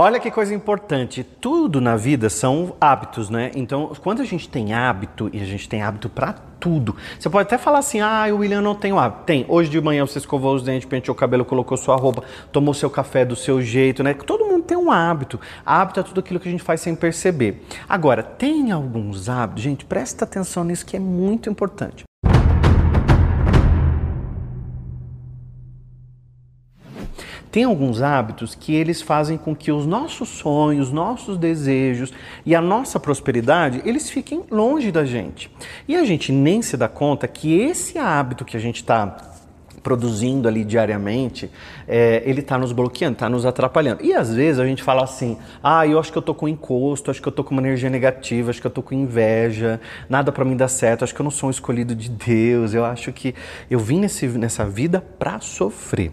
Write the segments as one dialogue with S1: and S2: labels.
S1: Olha que coisa importante. Tudo na vida são hábitos, né? Então, quando a gente tem hábito, e a gente tem hábito para tudo. Você pode até falar assim: ah, o William não tem hábito. Tem. Hoje de manhã você escovou os dentes, penteou o cabelo, colocou sua roupa, tomou seu café do seu jeito, né? Todo mundo tem um hábito. Hábito é tudo aquilo que a gente faz sem perceber. Agora, tem alguns hábitos, gente, presta atenção nisso que é muito importante. Tem alguns hábitos que eles fazem com que os nossos sonhos, nossos desejos e a nossa prosperidade, eles fiquem longe da gente. E a gente nem se dá conta que esse hábito que a gente está produzindo ali diariamente, é, ele está nos bloqueando, está nos atrapalhando. E às vezes a gente fala assim, ah, eu acho que eu tô com encosto, acho que eu tô com uma energia negativa, acho que eu tô com inveja, nada para mim dá certo, acho que eu não sou um escolhido de Deus, eu acho que eu vim nesse, nessa vida para sofrer.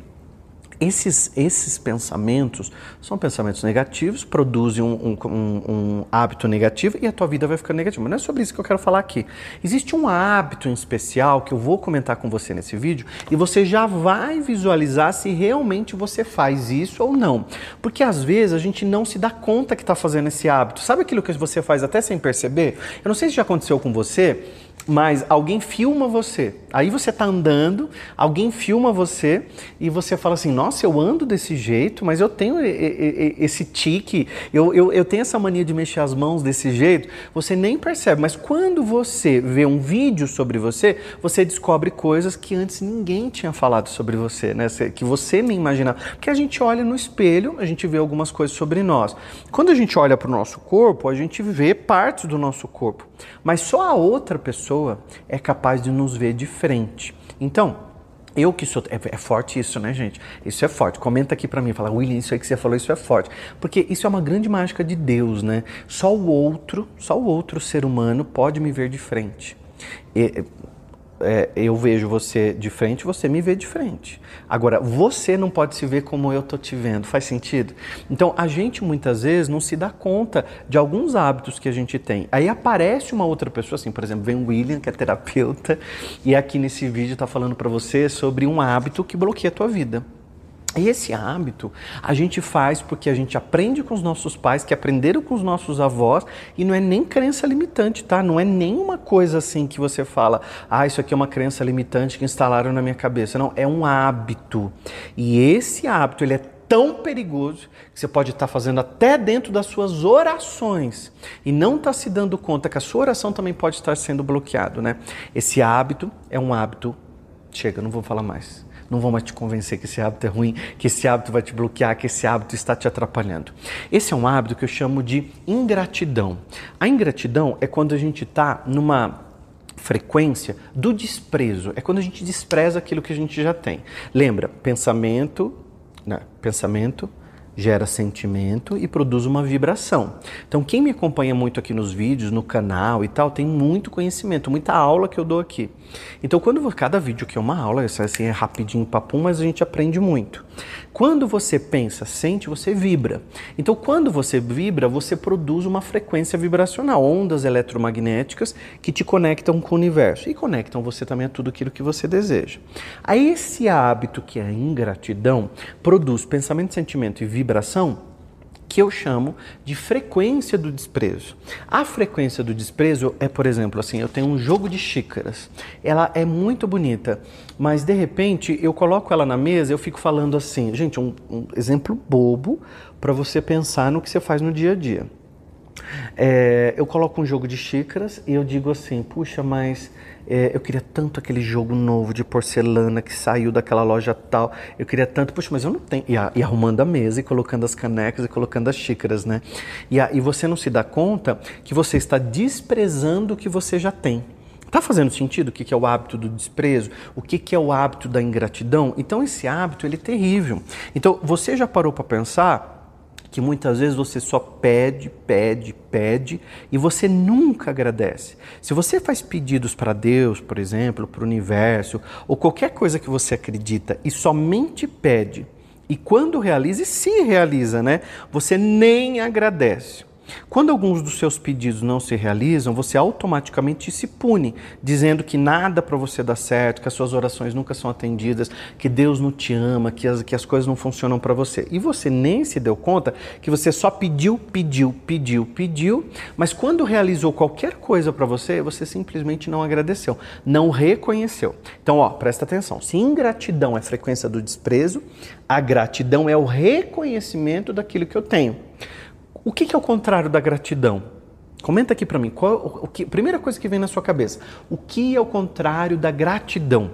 S1: Esses, esses pensamentos são pensamentos negativos, produzem um, um, um, hábito negativo e a tua vida vai ficando negativa. Mas não é sobre isso que eu quero falar aqui. Existe um hábito em especial que eu vou comentar com você nesse vídeo e você já vai visualizar se realmente você faz isso ou não. Porque às vezes a gente não se dá conta que está fazendo esse hábito. Sabe aquilo que você faz até sem perceber? Eu não sei se já aconteceu com você mas alguém filma você. Aí você está andando, alguém filma você e você fala assim: Nossa, eu ando desse jeito, mas eu tenho esse tique, eu, eu, eu tenho essa mania de mexer as mãos desse jeito. Você nem percebe, mas quando você vê um vídeo sobre você, você descobre coisas que antes ninguém tinha falado sobre você, né? Que você nem imaginava. Porque a gente olha no espelho, a gente vê algumas coisas sobre nós. Quando a gente olha para o nosso corpo, a gente vê partes do nosso corpo, mas só a outra pessoa pessoa é capaz de nos ver de frente. Então, eu que sou. É, é, forte isso, né, gente? Isso é forte. Comenta aqui para mim, fala, William, isso aí que você falou, isso é forte. Porque isso é uma grande mágica de Deus, né? Só o outro, só o outro ser humano pode me ver de frente. E, é, eu vejo você de frente, você me vê de frente. Agora, você não pode se ver como eu tô te vendo. Faz sentido? Então, a gente muitas vezes não se dá conta de alguns hábitos que a gente tem. Aí aparece uma outra pessoa, assim, por exemplo, vem o William, que é terapeuta, e aqui nesse vídeo está falando para você sobre um hábito que bloqueia a tua vida. E esse hábito a gente faz porque a gente aprende com os nossos pais, que aprenderam com os nossos avós, e não é nem crença limitante, tá? Não é nenhuma coisa assim que você fala, ah, isso aqui é uma crença limitante que instalaram na minha cabeça. Não, é um hábito. E esse hábito, ele é tão perigoso que você pode estar fazendo até dentro das suas orações e não está se dando conta que a sua oração também pode estar sendo bloqueado, né? Esse hábito é um hábito. Chega, não vou falar mais não vão mais te convencer que esse hábito é ruim, que esse hábito vai te bloquear, que esse hábito está te atrapalhando. Esse é um hábito que eu chamo de ingratidão. A ingratidão é quando a gente está numa frequência do desprezo, é quando a gente despreza aquilo que a gente já tem. Lembra, pensamento, né? pensamento, gera sentimento e produz uma vibração. Então, quem me acompanha muito aqui nos vídeos, no canal e tal, tem muito conhecimento, muita aula que eu dou aqui. Então, quando cada vídeo aqui é uma aula, assim é rapidinho, papum, mas a gente aprende muito. Quando você pensa, sente, você vibra. Então, quando você vibra, você produz uma frequência vibracional, ondas eletromagnéticas que te conectam com o universo e conectam você também a tudo aquilo que você deseja. Aí, esse hábito que é a ingratidão produz pensamento, sentimento e vibração que eu chamo de frequência do desprezo. A frequência do desprezo é, por exemplo, assim, eu tenho um jogo de xícaras. Ela é muito bonita, mas de repente eu coloco ela na mesa, eu fico falando assim, gente, um, um exemplo bobo para você pensar no que você faz no dia a dia. É, eu coloco um jogo de xícaras e eu digo assim, puxa, mas é, eu queria tanto aquele jogo novo de porcelana que saiu daquela loja tal. Eu queria tanto, puxa, mas eu não tenho. E, e arrumando a mesa e colocando as canecas e colocando as xícaras, né? E, e você não se dá conta que você está desprezando o que você já tem. Tá fazendo sentido o que é o hábito do desprezo? O que é o hábito da ingratidão? Então esse hábito ele é terrível. Então você já parou para pensar que muitas vezes você só pede, pede, pede e você nunca agradece. Se você faz pedidos para Deus, por exemplo, para o universo, ou qualquer coisa que você acredita e somente pede, e quando realiza, e se realiza, né? Você nem agradece. Quando alguns dos seus pedidos não se realizam, você automaticamente se pune, dizendo que nada para você dá certo, que as suas orações nunca são atendidas, que Deus não te ama, que as, que as coisas não funcionam para você. E você nem se deu conta que você só pediu, pediu, pediu, pediu, mas quando realizou qualquer coisa para você, você simplesmente não agradeceu, não reconheceu. Então, ó, presta atenção. Se ingratidão é frequência do desprezo, a gratidão é o reconhecimento daquilo que eu tenho. O que, que é o contrário da gratidão? Comenta aqui para mim. Qual, o que, primeira coisa que vem na sua cabeça. O que é o contrário da gratidão?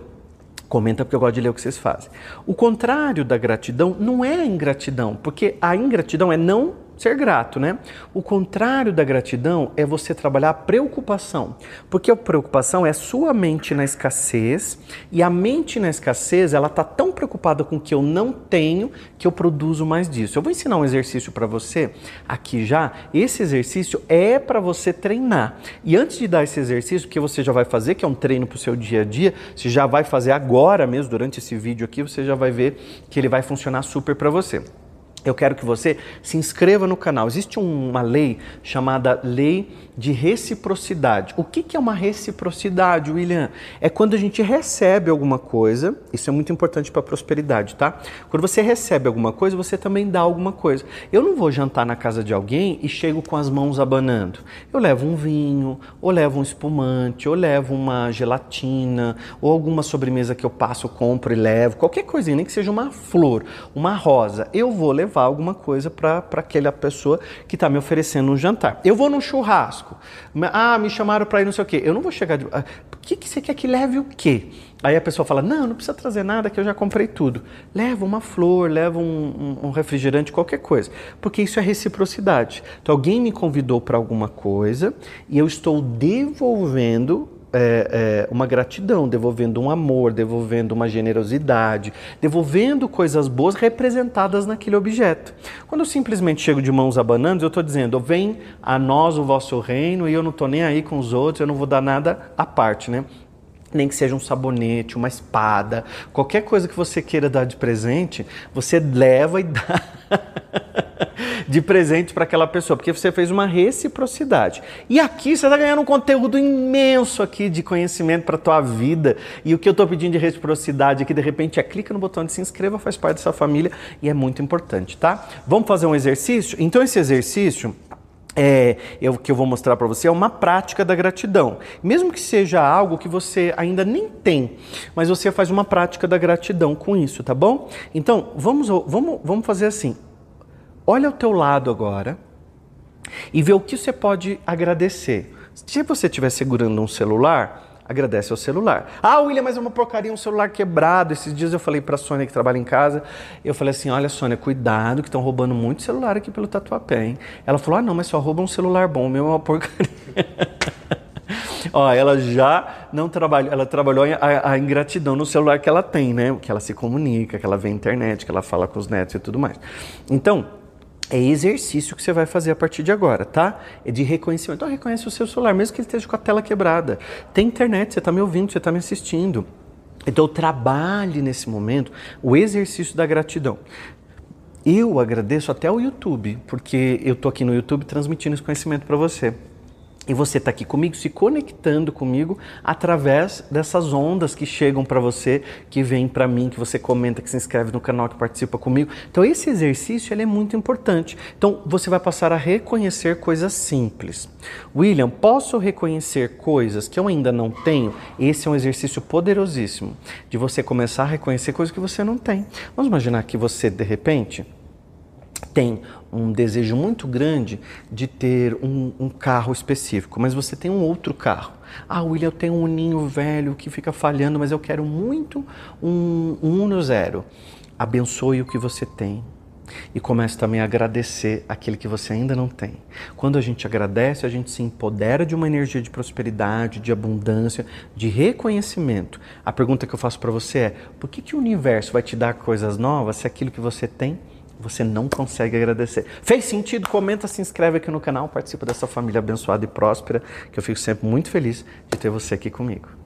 S1: Comenta porque eu gosto de ler o que vocês fazem. O contrário da gratidão não é a ingratidão, porque a ingratidão é não ser grato, né? O contrário da gratidão é você trabalhar a preocupação, porque a preocupação é sua mente na escassez e a mente na escassez ela tá tão preocupada com o que eu não tenho que eu produzo mais disso. Eu vou ensinar um exercício para você aqui já. Esse exercício é para você treinar. E antes de dar esse exercício que você já vai fazer, que é um treino para o seu dia a dia, você já vai fazer agora mesmo durante esse vídeo aqui, você já vai ver que ele vai funcionar super para você eu quero que você se inscreva no canal. Existe uma lei chamada Lei de Reciprocidade. O que é uma reciprocidade, William? É quando a gente recebe alguma coisa, isso é muito importante para a prosperidade, tá? Quando você recebe alguma coisa, você também dá alguma coisa. Eu não vou jantar na casa de alguém e chego com as mãos abanando. Eu levo um vinho, ou levo um espumante, ou levo uma gelatina, ou alguma sobremesa que eu passo, compro e levo, qualquer coisinha, nem que seja uma flor, uma rosa. Eu vou levar levar alguma coisa para aquela pessoa que está me oferecendo um jantar. Eu vou num churrasco. Ah, me chamaram para ir não sei o quê. Eu não vou chegar de. Ah, o que, que você quer que leve o quê? Aí a pessoa fala: Não, não precisa trazer nada que eu já comprei tudo. Leva uma flor, leva um, um, um refrigerante, qualquer coisa. Porque isso é reciprocidade. Então alguém me convidou para alguma coisa e eu estou devolvendo é, é, uma gratidão, devolvendo um amor, devolvendo uma generosidade, devolvendo coisas boas representadas naquele objeto. Quando eu simplesmente chego de mãos abanando, eu estou dizendo: vem a nós o vosso reino e eu não estou nem aí com os outros, eu não vou dar nada à parte, né? Nem que seja um sabonete, uma espada, qualquer coisa que você queira dar de presente, você leva e dá. de presente para aquela pessoa, porque você fez uma reciprocidade. E aqui você está ganhando um conteúdo imenso aqui de conhecimento para a tua vida. E o que eu estou pedindo de reciprocidade aqui, de repente, é clica no botão de se inscreva, faz parte dessa família e é muito importante, tá? Vamos fazer um exercício? Então esse exercício é, eu, que eu vou mostrar para você é uma prática da gratidão. Mesmo que seja algo que você ainda nem tem, mas você faz uma prática da gratidão com isso, tá bom? Então, vamos, vamos, vamos fazer assim. Olha ao teu lado agora e vê o que você pode agradecer. Se você estiver segurando um celular, agradece ao celular. Ah, William, mas é uma porcaria, um celular quebrado. Esses dias eu falei para a Sônia que trabalha em casa, eu falei assim, olha Sônia, cuidado que estão roubando muito celular aqui pelo Tatuapé, hein? Ela falou, ah não, mas só roubam um celular bom, o meu é uma porcaria. Ó, ela já não trabalhou, ela trabalhou a, a, ingratidão no celular que ela tem, né? Que ela se comunica, que ela vê a internet, que ela fala com os netos e tudo mais. Então, é exercício que você vai fazer a partir de agora, tá? É de reconhecimento. Então, reconhece o seu celular, mesmo que ele esteja com a tela quebrada. Tem internet, você está me ouvindo, você está me assistindo. Então, trabalhe nesse momento o exercício da gratidão. Eu agradeço até o YouTube, porque eu estou aqui no YouTube transmitindo esse conhecimento para você. E você está aqui comigo, se conectando comigo através dessas ondas que chegam para você, que vêm para mim, que você comenta, que se inscreve no canal, que participa comigo. Então esse exercício ele é muito importante. Então você vai passar a reconhecer coisas simples. William, posso reconhecer coisas que eu ainda não tenho? Esse é um exercício poderosíssimo de você começar a reconhecer coisas que você não tem. Vamos imaginar que você de repente tem um desejo muito grande de ter um, um, carro específico, mas você tem um outro carro. Ah, William, eu tenho um ninho velho que fica falhando, mas eu quero muito um, um Uno Zero. Abençoe o que você tem e comece também a agradecer aquele que você ainda não tem. Quando a gente agradece, a gente se empodera de uma energia de prosperidade, de abundância, de reconhecimento. A pergunta que eu faço para você é: por que, que o universo vai te dar coisas novas se aquilo que você tem você não consegue agradecer. Fez sentido? Comenta, se inscreve aqui no canal, participa dessa família abençoada e próspera, que eu fico sempre muito feliz de ter você aqui comigo.